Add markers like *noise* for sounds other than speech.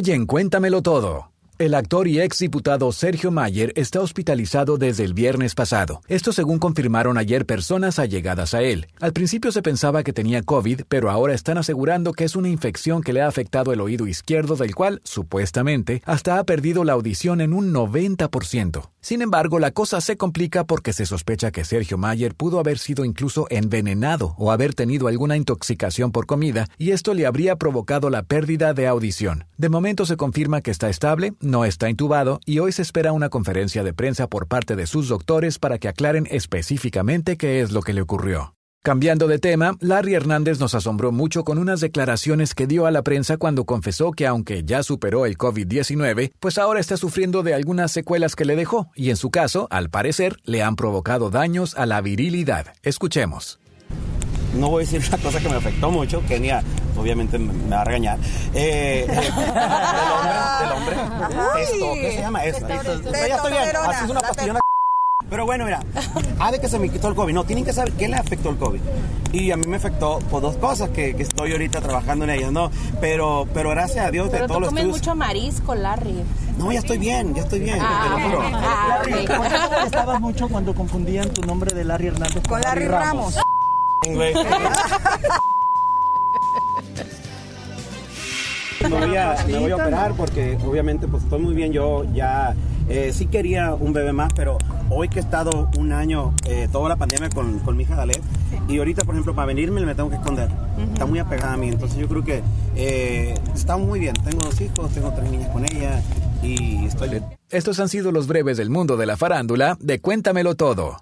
Oyen, cuéntamelo todo. El actor y ex diputado Sergio Mayer está hospitalizado desde el viernes pasado. Esto según confirmaron ayer personas allegadas a él. Al principio se pensaba que tenía COVID, pero ahora están asegurando que es una infección que le ha afectado el oído izquierdo, del cual, supuestamente, hasta ha perdido la audición en un 90%. Sin embargo, la cosa se complica porque se sospecha que Sergio Mayer pudo haber sido incluso envenenado o haber tenido alguna intoxicación por comida, y esto le habría provocado la pérdida de audición. De momento se confirma que está estable, no está intubado y hoy se espera una conferencia de prensa por parte de sus doctores para que aclaren específicamente qué es lo que le ocurrió. Cambiando de tema, Larry Hernández nos asombró mucho con unas declaraciones que dio a la prensa cuando confesó que aunque ya superó el COVID-19, pues ahora está sufriendo de algunas secuelas que le dejó y en su caso, al parecer, le han provocado daños a la virilidad. Escuchemos no voy a decir una cosa que me afectó mucho, Kenia obviamente me va a regañar. Eh, del hombre, del hombre. Esto, ¿qué se llama? Esto. ya estoy bien. Así es una pastilla. Pero bueno, mira, *laughs* ha de que se me quitó el COVID. No, tienen que saber qué le afectó el COVID. Y a mí me afectó por dos cosas que, que estoy ahorita trabajando en ellas, ¿no? Pero, pero gracias a Dios pero de todos tú los comes estudios... mucho marisco, Larry. No, ya estoy bien, ya estoy bien. Ah, te lo juro. ah, Larry. ¿por qué te molestabas mucho cuando confundían tu nombre de Larry Hernández Con Larry Ramos. Güey. *laughs* *laughs* Me voy, a, me voy a operar porque obviamente pues estoy muy bien. Yo ya eh, sí quería un bebé más, pero hoy que he estado un año, eh, toda la pandemia con, con mi hija Dalet, y ahorita por ejemplo para venirme me tengo que esconder. Está muy apegada a mí, entonces yo creo que eh, está muy bien. Tengo dos hijos, tengo tres niñas con ella y estoy bien. Estos han sido los breves del mundo de la farándula de Cuéntamelo Todo.